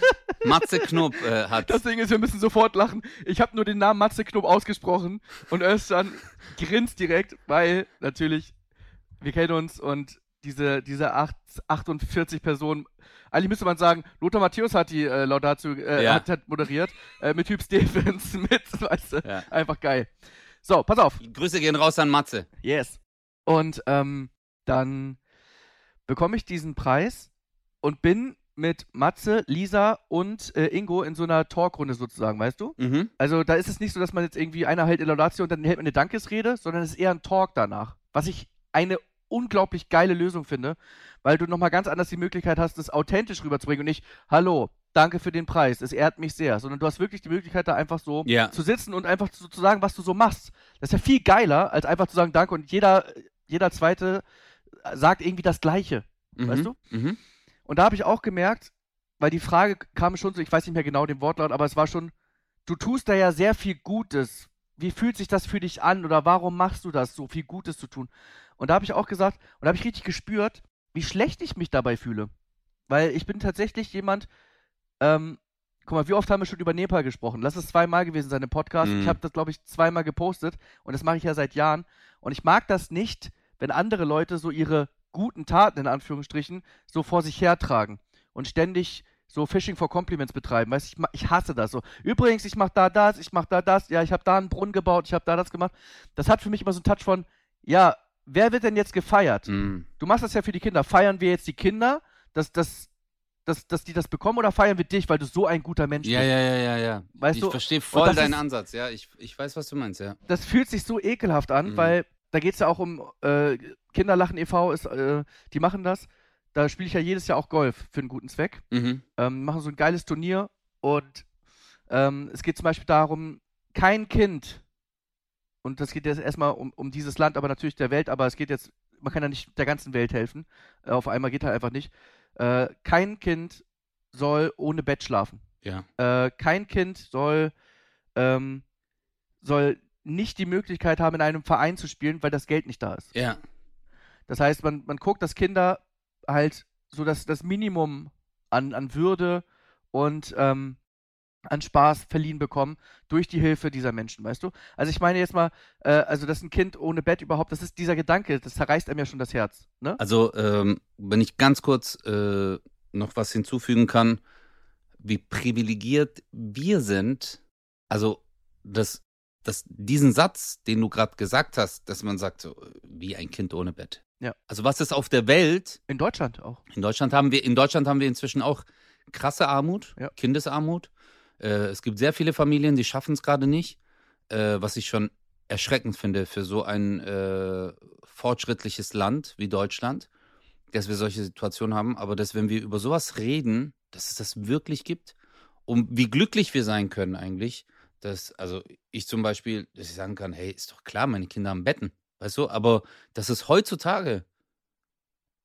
[LAUGHS] Matze Knob äh, hat. Das Ding ist, wir müssen sofort lachen. Ich habe nur den Namen Matze Knob ausgesprochen und Özcan grinst direkt, weil natürlich, wir kennen uns und diese, diese acht, 48 Personen. Eigentlich müsste man sagen, Lothar Matthäus hat die äh, Laudatio äh, Ja. hat, hat moderiert, äh, mit Typ Stevens, [LAUGHS] mit, weißt du, Ja. einfach geil. So, pass auf. Grüße gehen raus an Matze. Yes. Und ähm, dann bekomme ich diesen Preis und bin mit Matze, Lisa und äh, Ingo in so einer Talkrunde sozusagen, weißt du? Mhm. Also da ist es nicht so, dass man jetzt irgendwie einer hält Laudatio und dann hält man eine Dankesrede, sondern es ist eher ein Talk danach. Was ich eine unglaublich geile Lösung finde, weil du nochmal ganz anders die Möglichkeit hast, das authentisch rüberzubringen und nicht, hallo, danke für den Preis, es ehrt mich sehr, sondern du hast wirklich die Möglichkeit, da einfach so Ja. zu sitzen und einfach zu, zu sagen, was du so machst. Das ist ja viel geiler, als einfach zu sagen, danke und jeder, jeder Zweite sagt irgendwie das Gleiche. Mhm. Weißt du? Mhm. Und da habe ich auch gemerkt, weil die Frage kam schon so, ich weiß nicht mehr genau den Wortlaut, aber es war schon, du tust da ja sehr viel Gutes. Wie fühlt sich das für dich an oder warum machst du das, so viel Gutes zu tun? Und da habe ich auch gesagt, und da habe ich richtig gespürt, wie schlecht ich mich dabei fühle. Weil ich bin tatsächlich jemand, ähm, guck mal, wie oft haben wir schon über Nepal gesprochen? Lass es zweimal gewesen sein im Podcast. Mhm. Ich habe das, glaube ich, zweimal gepostet und das mache ich ja seit Jahren. Und ich mag das nicht, wenn andere Leute so ihre guten Taten in Anführungsstrichen so vor sich hertragen und ständig so Fishing for Compliments betreiben. Weißt du, ich, ich hasse das so. Übrigens, ich mach da das, ich mach da das, ja, ich habe da einen Brunnen gebaut, ich habe da das gemacht. Das hat für mich immer so einen Touch von, ja, wer wird denn jetzt gefeiert? Mhm. Du machst das ja für die Kinder. Feiern wir jetzt die Kinder, dass, dass, dass, dass die das bekommen oder feiern wir dich, weil du so ein guter Mensch Ja, bist? ja, ja, ja, ja. Weißt ich verstehe voll deinen ist- Ansatz, ja. Ich, ich weiß, was du meinst, ja. das fühlt sich so ekelhaft an, Mhm. weil da geht es ja auch um äh, Kinderlachen e.V., ist, äh, die machen das. Da spiele ich ja jedes Jahr auch Golf für einen guten Zweck. Mhm. Ähm, machen so ein geiles Turnier und ähm, es geht zum Beispiel darum, kein Kind, und das geht jetzt erstmal um, um dieses Land, aber natürlich der Welt, aber es geht jetzt, man kann ja nicht der ganzen Welt helfen. Äh, auf einmal geht halt einfach nicht. Äh, kein Kind soll ohne Bett schlafen. Ja. Äh, kein Kind soll, ähm, soll nicht die Möglichkeit haben, in einem Verein zu spielen, weil das Geld nicht da ist. Ja. Das heißt, man, man guckt, dass Kinder halt so das, das Minimum an, an Würde und ähm, an Spaß verliehen bekommen durch die Hilfe dieser Menschen, weißt du? Also ich meine jetzt mal, äh, also dass ein Kind ohne Bett überhaupt, das ist dieser Gedanke, das zerreißt einem ja schon das Herz, ne? Also, ähm, wenn ich ganz kurz äh, noch was hinzufügen kann, wie privilegiert wir sind, also das, das, diesen Satz, den du gerade gesagt hast, dass man sagt, so, wie ein Kind ohne Bett. Ja. Also was ist auf der Welt? In Deutschland auch. In Deutschland haben wir, in Deutschland haben wir inzwischen auch krasse Armut, Ja. Kindesarmut. Äh, es gibt sehr viele Familien, die schaffen es gerade nicht, äh, was ich schon erschreckend finde für so ein äh, fortschrittliches Land wie Deutschland, dass wir solche Situationen haben. Aber dass, wenn wir über sowas reden, dass es das wirklich gibt und wie glücklich wir sein können eigentlich, dass, also ich zum Beispiel, dass ich sagen kann, hey, ist doch klar, meine Kinder haben Betten, weißt du, aber das ist heutzutage,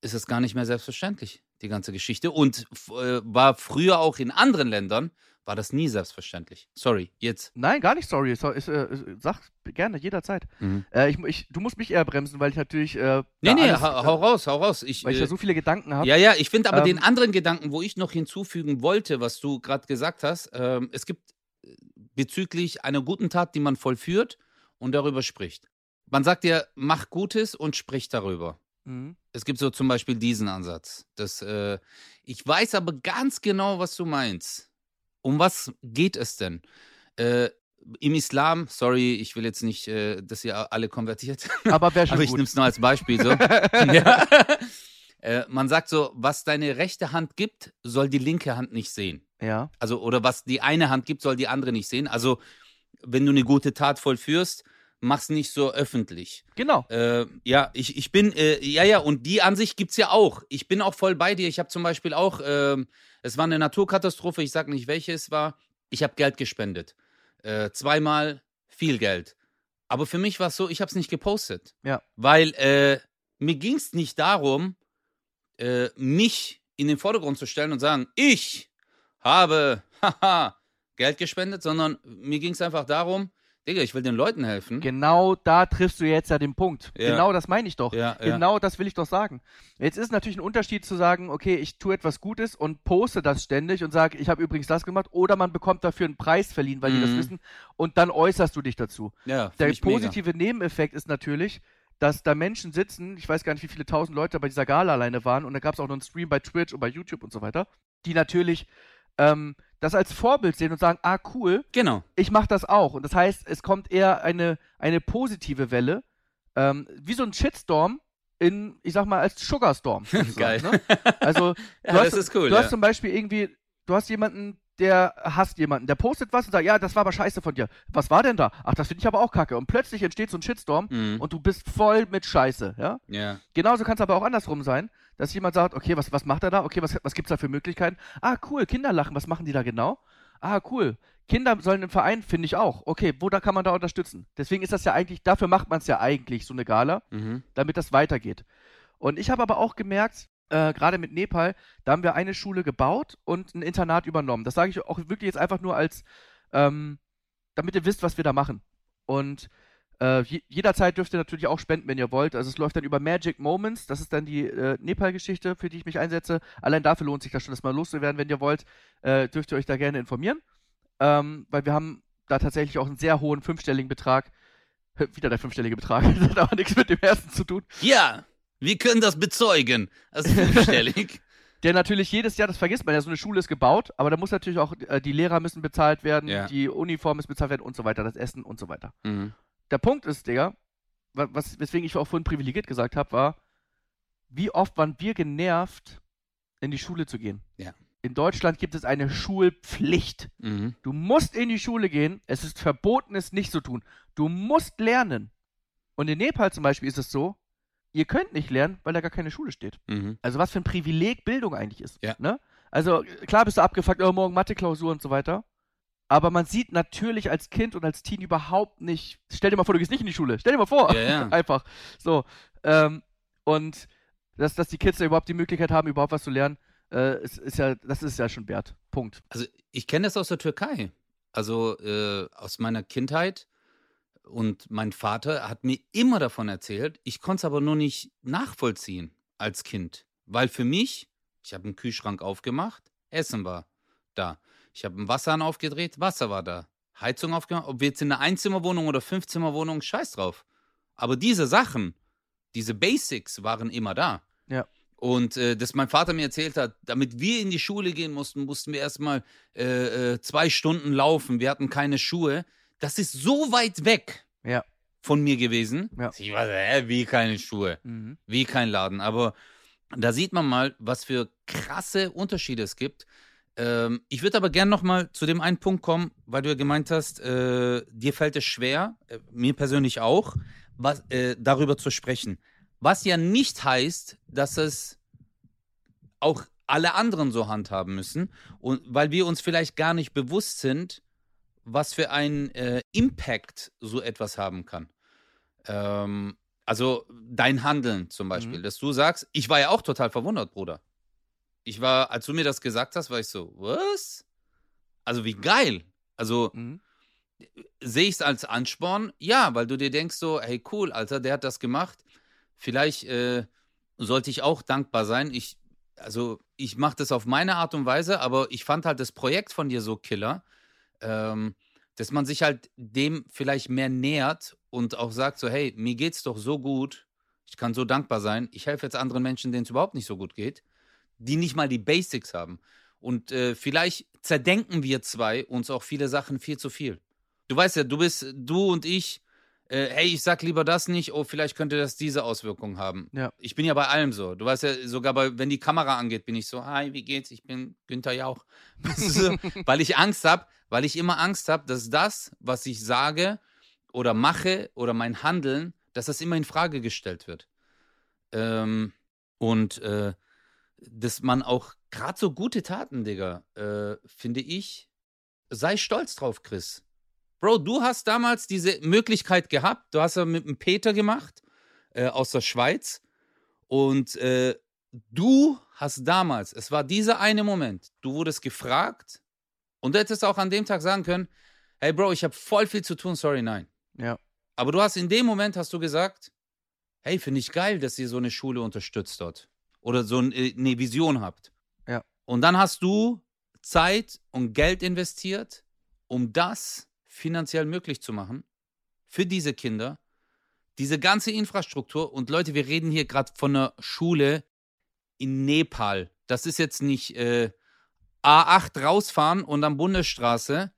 ist es gar nicht mehr selbstverständlich, die ganze Geschichte. Und äh, war früher auch in anderen Ländern, war das nie selbstverständlich. Sorry, jetzt. Nein, gar nicht sorry. Ist, ist, äh, sag gerne, jederzeit. Mhm. Äh, ich, ich, du musst mich eher bremsen, weil ich natürlich. Äh, Nee, nee, alles, hau, hau raus, hau raus. Ich, weil ich äh, ja so viele Gedanken habe. Ja, ja, ich finde aber Ähm, den anderen Gedanken, wo ich noch hinzufügen wollte, was du gerade gesagt hast, ähm, es gibt äh, bezüglich einer guten Tat, die man vollführt und darüber spricht. Man sagt ja, mach Gutes und sprich darüber. Mhm. Es gibt so zum Beispiel diesen Ansatz. Das, äh, ich weiß aber ganz genau, was du meinst. Um was geht es denn? Äh, Im Islam, sorry, ich will jetzt nicht, äh, dass ihr alle konvertiert. Aber wäre schon Aber ich nehme es nur als Beispiel so. [LAUGHS] ja. Äh, man sagt so, was deine rechte Hand gibt, soll die linke Hand nicht sehen. ja. Also, oder was die eine Hand gibt, soll die andere nicht sehen. Also, wenn du eine gute Tat vollführst, mach's nicht so öffentlich. Genau. Äh, ja, ich, ich bin, äh, ja, ja, und die Ansicht gibt's ja auch. Ich bin auch voll bei dir. Ich habe zum Beispiel auch, ähm, es war eine Naturkatastrophe, ich sag nicht, welche es war. Ich habe Geld gespendet. Äh, zweimal viel Geld. Aber für mich war es so, ich habe es nicht gepostet. Ja. Weil äh, mir ging's nicht darum, äh, mich in den Vordergrund zu stellen und sagen, ich habe [LAUGHS] haha, Geld gespendet, sondern mir ging's einfach darum, Digga, ich will den Leuten helfen. Genau da triffst du jetzt ja den Punkt. Ja. Genau das meine ich doch. Ja, ja. Genau das will ich doch sagen. Jetzt ist natürlich ein Unterschied zu sagen, okay, ich tue etwas Gutes und poste das ständig und sage, ich habe übrigens das gemacht, oder man bekommt dafür einen Preis verliehen, weil die das Mhm. wissen, und dann äußerst du dich dazu. Ja, Der ich mega. positive Nebeneffekt ist natürlich, dass da Menschen sitzen, ich weiß gar nicht, wie viele tausend Leute bei dieser Gala alleine waren, und da gab es auch noch einen Stream bei Twitch und bei YouTube und so weiter, die natürlich ähm, das als Vorbild sehen und sagen, ah cool, Genau. ich mache das auch. Und das heißt, es kommt eher eine, eine positive Welle, ähm, wie so ein Shitstorm in, ich sag mal, als Sugarstorm. [LAUGHS] Geil. Ne? Also, [LAUGHS] Ja, du hast, das ist cool. du ja. hast zum Beispiel irgendwie, du hast jemanden, der hasst jemanden, der postet was und sagt, ja, das war aber scheiße von dir. Was war denn da? Ach, das finde ich aber auch kacke. Und plötzlich entsteht so ein Shitstorm Mhm. und du bist voll mit Scheiße, ja? ja. Genauso kann es aber auch andersrum sein, dass jemand sagt, okay, was, was macht er da? Okay, was, was gibt's da für Möglichkeiten? Ah, cool, Kinder lachen, was machen die da genau? Ah, cool. Kinder sollen im Verein, finde ich auch. Okay, wo da kann man da unterstützen? Deswegen ist das ja eigentlich, dafür macht man es ja eigentlich, so eine Gala, Mhm. damit das weitergeht. Und ich habe aber auch gemerkt, äh, gerade mit Nepal, da haben wir eine Schule gebaut und ein Internat übernommen. Das sage ich auch wirklich jetzt einfach nur als, ähm, damit ihr wisst, was wir da machen. Und äh, je, jederzeit dürft ihr natürlich auch spenden, wenn ihr wollt. Also es läuft dann über Magic Moments. Das ist dann die äh, Nepal-Geschichte, für die ich mich einsetze. Allein dafür lohnt sich das schon, das mal loszuwerden. Wenn ihr wollt, äh, dürft ihr euch da gerne informieren. Ähm, weil wir haben da tatsächlich auch einen sehr hohen fünfstelligen Betrag. Wieder der fünfstellige Betrag. [LAUGHS] Das hat aber nichts mit dem ersten zu tun. ja, wir können das bezeugen. Das ist fünfstellig. [LAUGHS] Der natürlich jedes Jahr, das vergisst man ja, so eine Schule ist gebaut, aber da muss natürlich auch, äh, die Lehrer müssen bezahlt werden, Ja. die Uniform muss bezahlt werden und so weiter, das Essen und so weiter. mhm. Der Punkt ist, Digga, wa- was, weswegen ich auch vorhin privilegiert gesagt habe, war, wie oft waren wir genervt, in die Schule zu gehen? Ja. In Deutschland gibt es eine Schulpflicht. Mhm. Du musst in die Schule gehen. Es ist verboten, es nicht zu tun. Du musst lernen. Und in Nepal zum Beispiel ist es so, ihr könnt nicht lernen, weil da gar keine Schule steht. Mhm. Also was für ein Privileg Bildung eigentlich ist. Ja. Ne? Also klar bist du abgefuckt, oh, morgen Mathe-Klausur und so weiter. Aber man sieht natürlich als Kind und als Teen überhaupt nicht. Stell dir mal vor, du gehst nicht in die Schule. Stell dir mal vor. Ja, ja. [LAUGHS] Einfach. So. Ähm, und dass, dass die Kids da überhaupt die Möglichkeit haben, überhaupt was zu lernen, äh, ist, ist ja, das ist ja schon wert. Punkt. Also ich kenne das aus der Türkei. Also äh, aus meiner Kindheit. Und mein Vater hat mir immer davon erzählt. Ich konnte es aber nur nicht nachvollziehen als Kind. Weil für mich, ich habe einen Kühlschrank aufgemacht, Essen war da. Ich habe einen Wasserhahn aufgedreht, Wasser war da. Heizung aufgemacht, ob wir jetzt in einer Einzimmerwohnung oder Fünfzimmerwohnung, scheiß drauf. Aber diese Sachen, diese Basics waren immer da. Ja. Und äh, dass mein Vater mir erzählt hat, damit wir in die Schule gehen mussten, mussten wir erstmal äh, äh, zwei Stunden laufen. Wir hatten keine Schuhe. Das ist so weit weg Ja. von mir gewesen. Ja. Ich war hä, wie keine Schuhe, Mhm. wie kein Laden. Aber da sieht man mal, was für krasse Unterschiede es gibt. Ähm, ich würde aber gerne noch mal zu dem einen Punkt kommen, weil du ja gemeint hast, äh, dir fällt es schwer, äh, mir persönlich auch, was, äh, darüber zu sprechen. Was ja nicht heißt, dass es auch alle anderen so handhaben müssen. Und weil wir uns vielleicht gar nicht bewusst sind, was für einen äh, Impact so etwas haben kann. Ähm, also dein Handeln zum Beispiel, Mhm. dass du sagst, ich war ja auch total verwundert, Bruder. Ich war, als du mir das gesagt hast, war ich so, was? Also wie geil. Also Mhm. sehe ich es als Ansporn? Ja, weil du dir denkst so, hey cool, Alter, der hat das gemacht. Vielleicht äh, sollte ich auch dankbar sein. Ich, also ich mache das auf meine Art und Weise, aber ich fand halt das Projekt von dir so killer, ähm, dass man sich halt dem vielleicht mehr nähert und auch sagt so, hey, mir geht's doch so gut, ich kann so dankbar sein. Ich helfe jetzt anderen Menschen, denen es überhaupt nicht so gut geht, die nicht mal die Basics haben. Und äh, vielleicht zerdenken wir zwei uns auch viele Sachen viel zu viel. Du weißt ja, du bist, du und ich, äh, hey, ich sag lieber das nicht, oh, vielleicht könnte das diese Auswirkungen haben. Ja. Ich bin ja bei allem so. Du weißt ja, sogar bei, wenn die Kamera angeht, bin ich so, hi, wie geht's? Ich bin Günther Jauch. [LAUGHS] Weil ich Angst habe, weil ich immer Angst habe, dass das, was ich sage oder mache oder mein Handeln, dass das immer in Frage gestellt wird. Ähm, und äh, dass man auch gerade so gute Taten, Digga, äh, finde ich, sei stolz drauf, Chris. Bro, du hast damals diese Möglichkeit gehabt. Du hast ja mit dem Peter gemacht äh, aus der Schweiz. Und äh, du hast damals, es war dieser eine Moment, du wurdest gefragt und du hättest auch an dem Tag sagen können, hey Bro, ich habe voll viel zu tun, sorry, nein. Ja. Aber du hast in dem Moment hast du gesagt, hey, finde ich geil, dass ihr so eine Schule unterstützt dort. Oder so ein- äh, eine Vision habt. Ja. Und dann hast du Zeit und Geld investiert, um das finanziell möglich zu machen für diese Kinder, diese ganze Infrastruktur und Leute, wir reden hier gerade von einer Schule in Nepal. Das ist jetzt nicht äh, A8 rausfahren und dann Bundesstraße.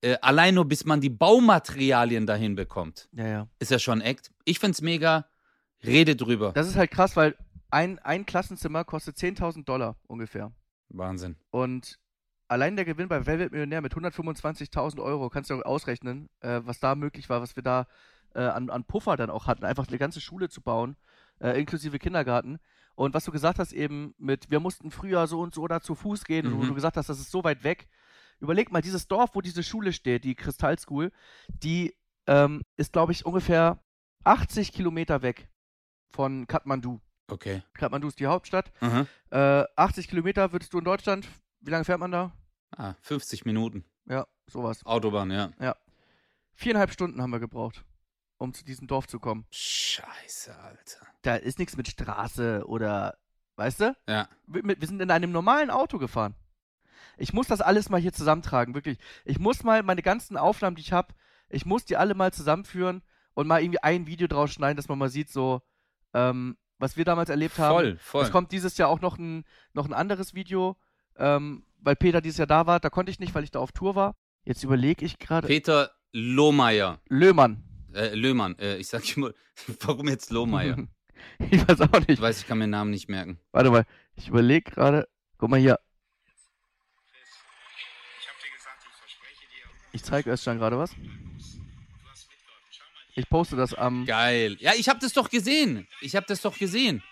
Äh, allein nur bis man die Baumaterialien dahin bekommt. Ja, ja. Ist ja schon Act. Ich find's mega. Rede drüber. Das ist halt krass, weil ein, ein Klassenzimmer kostet 10.000 Dollar ungefähr. Wahnsinn. Und allein der Gewinn bei Velvet Millionär mit 125.000 Euro, kannst du ausrechnen, äh, was da möglich war, was wir da äh, an, an Puffer dann auch hatten, einfach eine ganze Schule zu bauen, äh, inklusive Kindergarten. Und was du gesagt hast eben mit, wir mussten früher so und so da zu Fuß gehen und wo Mhm. du gesagt hast, das ist so weit weg. Überleg mal, dieses Dorf, wo diese Schule steht, die Kristall School, die ähm, ist, glaube ich, ungefähr 80 Kilometer weg von Kathmandu. Okay. Kathmandu ist die Hauptstadt. Aha. Äh, 80 Kilometer würdest du in Deutschland, wie lange fährt man da? Ah, 50 Minuten. Ja, sowas. Autobahn, ja. Viereinhalb Stunden haben wir gebraucht, um zu diesem Dorf zu kommen. Scheiße, Alter. Da ist nichts mit Straße oder, weißt du? Ja. Wir, wir sind in einem normalen Auto gefahren. Ich muss das alles mal hier zusammentragen, wirklich. Ich muss mal meine ganzen Aufnahmen, die ich habe, ich muss die alle mal zusammenführen und mal irgendwie ein Video draus schneiden, dass man mal sieht, so, ähm, was wir damals erlebt haben. Voll, voll. Es kommt dieses Jahr auch noch ein, noch ein anderes Video, ähm, weil Peter dieses Jahr da war. Da konnte ich nicht, weil ich da auf Tour war. Jetzt überlege ich gerade. Peter Lohmeier. Löhmann. Äh, Löhmann. Äh, ich sag immer, [LAUGHS] warum jetzt Lohmeier? [LAUGHS] [LAUGHS] ich weiß auch Ich nicht. weiß, ich kann mir den Namen nicht merken. Warte mal. Ich überlege gerade. Guck mal hier. Ich ich Ich zeige Özcan gerade was. Ich poste das am. Geil. Ja, ich habe das doch gesehen. Ich habe das doch gesehen.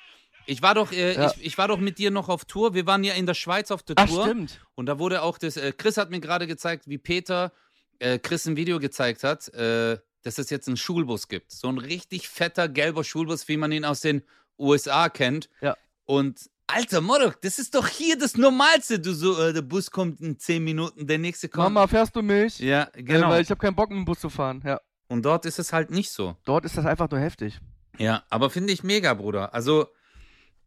Ich war doch, äh, Ja. ich, ich war doch mit dir noch auf Tour. Wir waren ja in der Schweiz auf der Ach, Tour. stimmt. Und da wurde auch das, äh, Chris hat mir gerade gezeigt, wie Peter äh, Chris ein Video gezeigt hat, äh, dass es jetzt einen Schulbus gibt. So ein richtig fetter gelber Schulbus, wie man ihn aus den USA kennt. Ja. Und alter Morok, das ist doch hier das Normalste. Du so, äh, der Bus kommt in 10 Minuten, der nächste kommt. Mama, fährst du mich? Ja, Äh, genau. weil ich habe keinen Bock, mit dem Bus zu fahren. Ja. Und dort ist es halt nicht so. Dort ist das einfach nur heftig. Ja, aber finde ich mega, Bruder. Also,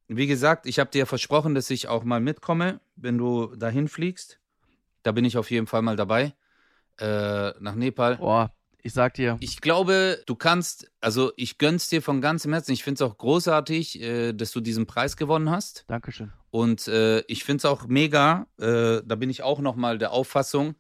wie gesagt, ich habe dir versprochen, dass ich auch mal mitkomme, wenn du dahin fliegst. Da bin ich auf jeden Fall mal dabei. Äh, nach Nepal. Boah, ich sag dir. Ich glaube, du kannst, also ich gönn's dir von ganzem Herzen. Ich finde es auch großartig, äh, dass du diesen Preis gewonnen hast. Dankeschön. Und äh, ich finde es auch mega, äh, da bin ich auch nochmal der Auffassung,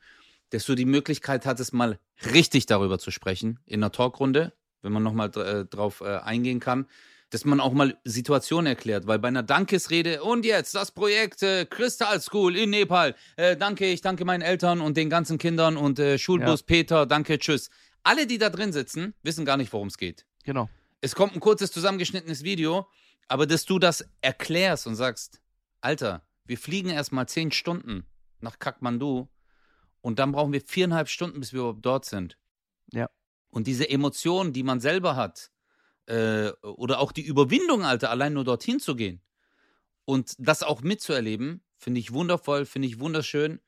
dass du die Möglichkeit hattest, mal richtig darüber zu sprechen in einer Talkrunde, wenn man nochmal äh, drauf äh, eingehen kann, dass man auch mal Situationen erklärt, weil bei einer Dankesrede und jetzt das Projekt äh, Crystal School in Nepal, äh, danke, ich danke meinen Eltern und den ganzen Kindern und äh, Schulbus Peter, danke, tschüss. Alle, die da drin sitzen, wissen gar nicht, worum es geht. Genau. Es kommt ein kurzes zusammengeschnittenes Video, aber dass du das erklärst und sagst, Alter, wir fliegen erstmal zehn Stunden nach Kathmandu und dann brauchen wir viereinhalb Stunden, bis wir überhaupt dort sind. Ja. Und diese Emotionen, die man selber hat, äh, oder auch die Überwindung, Alter, allein nur dorthin zu gehen und das auch mitzuerleben, finde ich wundervoll, finde ich wunderschön.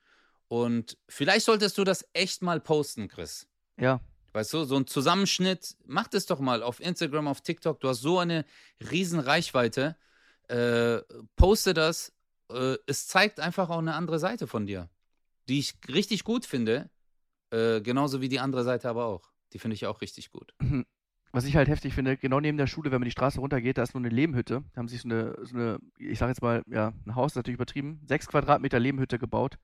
Und vielleicht solltest du das echt mal posten, Chris. Ja. Weißt du, so ein Zusammenschnitt, mach das doch mal auf Instagram, auf TikTok. Du hast so eine riesen Reichweite. Äh, poste das. Äh, es zeigt einfach auch eine andere Seite von dir, die ich richtig gut finde. Äh, genauso wie die andere Seite aber auch. Die finde ich auch richtig gut. Was ich halt heftig finde, genau neben der Schule, wenn man die Straße runtergeht, da ist nur eine Lehmhütte. Da haben sich so eine, so eine ich sag jetzt mal, ja, ein Haus natürlich übertrieben, sechs Quadratmeter Lehmhütte gebaut,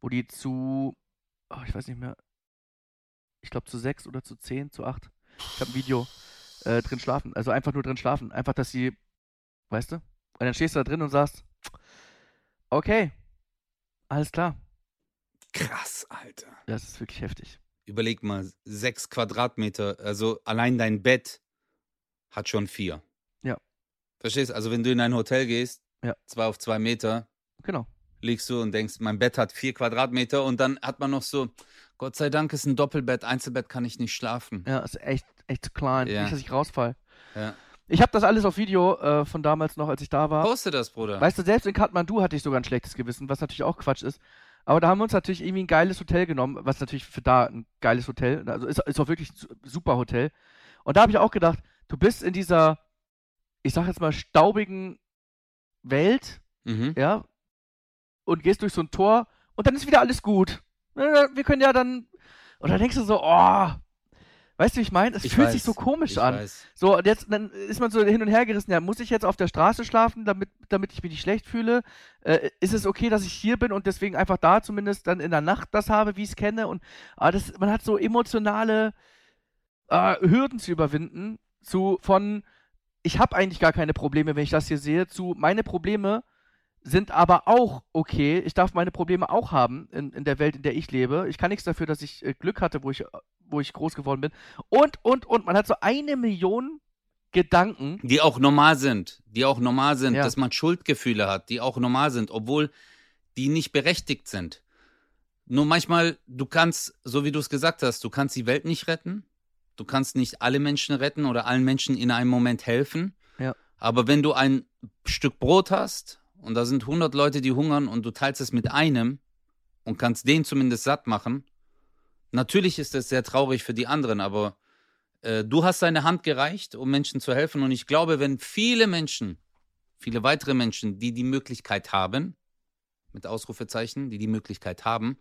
wo die zu, oh, ich weiß nicht mehr, ich glaube zu sechs oder zu zehn, zu acht, ich habe ein Video, äh, drin schlafen. Also einfach nur drin schlafen. Einfach, dass sie, weißt du? Und dann stehst du da drin und sagst, okay, alles klar. Krass, Alter. Das ist wirklich heftig. Überleg mal, sechs Quadratmeter, also allein dein Bett hat schon vier. Ja. Verstehst? Also wenn du in ein Hotel gehst, Ja. zwei auf zwei Meter, Genau. liegst du und denkst, mein Bett hat vier Quadratmeter und dann hat man noch so, Gott sei Dank ist ein Doppelbett, Einzelbett kann ich nicht schlafen. Ja, ist echt, echt zu klein. Ja. Nicht, dass ich rausfall. Ja. Ich habe das alles auf Video äh, von damals noch, als ich da war. Poste das, Bruder. Weißt du, selbst in Kathmandu hatte ich sogar ein schlechtes Gewissen, was natürlich auch Quatsch ist. Aber da haben wir uns natürlich irgendwie ein geiles Hotel genommen, was natürlich für da ein geiles Hotel, also ist, ist auch wirklich ein su- super Hotel. Und da habe ich auch gedacht, du bist in dieser, ich sag jetzt mal, staubigen Welt, Mhm. ja, und gehst durch so ein Tor und dann ist wieder alles gut. Äh, Wir können ja dann, und dann denkst du so, oh, Weißt du, wie ich meine? Es Ich fühlt weiß, sich so komisch an. weiß. So, und jetzt dann ist man so hin und her gerissen. Ja, muss ich jetzt auf der Straße schlafen, damit, damit ich mich nicht schlecht fühle? Äh, ist es okay, dass ich hier bin und deswegen einfach da zumindest dann in der Nacht das habe, wie ich es kenne? Und ah, das, man hat so emotionale äh, Hürden zu überwinden, zu von ich habe eigentlich gar keine Probleme, wenn ich das hier sehe, zu meine Probleme sind aber auch okay. Ich darf meine Probleme auch haben in, in der Welt, in der ich lebe. Ich kann nichts dafür, dass ich äh, Glück hatte, wo ich, wo ich groß geworden bin. Und, und, und. Man hat so eine Million Gedanken. Die auch normal sind, die auch normal sind, Ja. dass man Schuldgefühle hat, die auch normal sind, obwohl die nicht berechtigt sind. Nur manchmal, du kannst, so wie du es gesagt hast, du kannst die Welt nicht retten, du kannst nicht alle Menschen retten oder allen Menschen in einem Moment helfen. Ja. Aber wenn du ein Stück Brot hast und da sind 100 Leute, die hungern und du teilst es mit einem und kannst den zumindest satt machen, natürlich ist das sehr traurig für die anderen, aber äh, du hast deine Hand gereicht, um Menschen zu helfen. Und ich glaube, wenn viele Menschen, viele weitere Menschen, die die Möglichkeit haben, mit Ausrufezeichen, die die Möglichkeit haben,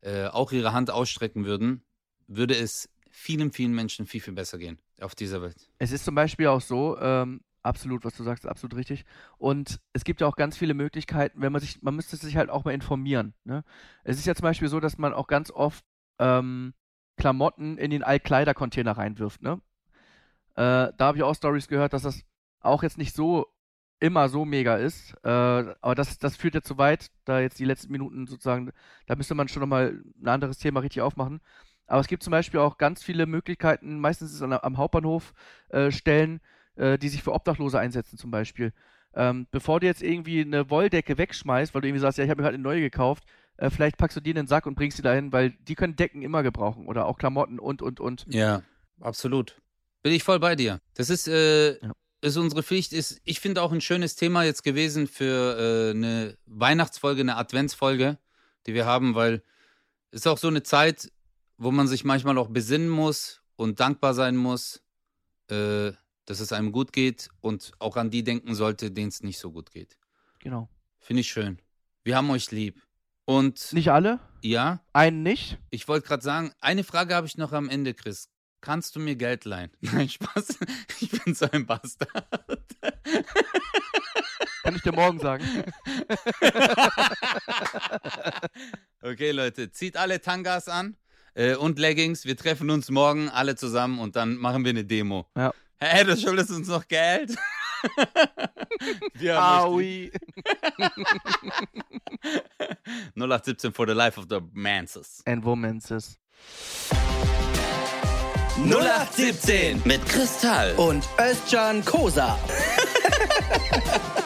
äh, auch ihre Hand ausstrecken würden, würde es vielen, vielen Menschen viel, viel besser gehen auf dieser Welt. Es ist zum Beispiel auch so, ähm, absolut, was du sagst, absolut richtig. Und es gibt ja auch ganz viele Möglichkeiten, wenn man sich, man müsste sich halt auch mal informieren. Ne? Es ist ja zum Beispiel so, dass man auch ganz oft ähm, Klamotten in den Altkleidercontainer reinwirft. Ne? Äh, da habe ich auch Stories gehört, dass das auch jetzt nicht so immer so mega ist. Äh, aber das, das führt ja zu weit, da jetzt die letzten Minuten sozusagen, da müsste man schon nochmal ein anderes Thema richtig aufmachen. Aber es gibt zum Beispiel auch ganz viele Möglichkeiten, meistens ist es an, am Hauptbahnhof äh, Stellen, äh, die sich für Obdachlose einsetzen zum Beispiel. Ähm, bevor du jetzt irgendwie eine Wolldecke wegschmeißt, weil du irgendwie sagst, ja, ich habe mir gerade eine neue gekauft, äh, vielleicht packst du die in den Sack und bringst die dahin, weil die können Decken immer gebrauchen oder auch Klamotten und, und, und. Ja, absolut. Bin ich voll bei dir. Das ist, äh, Ja. ist unsere Pflicht. Ist, ich finde auch ein schönes Thema jetzt gewesen für äh, eine Weihnachtsfolge, eine Adventsfolge, die wir haben, weil es ist auch so eine Zeit, wo man sich manchmal auch besinnen muss und dankbar sein muss, äh, dass es einem gut geht und auch an die denken sollte, denen es nicht so gut geht. Genau. Finde ich schön. Wir haben euch lieb. Und Nicht alle, ja, einen nicht. ich wollte gerade sagen, eine Frage habe ich noch am Ende, Chris. Kannst du mir Geld leihen? [LAUGHS] Nein, Spaß. Ich bin so ein Bastard. Kann ich dir morgen sagen. [LAUGHS] Okay, Leute, zieht alle Tangas an äh, und Leggings. Wir treffen uns morgen alle zusammen und dann machen wir eine Demo. Ja. Hey, du schuldest uns noch Geld? [LAUGHS] wir haben euch lieb. 0817 for the life of the Manses. And Womances. 0817 Mit Kristall. und Özcan Kosa. [LAUGHS]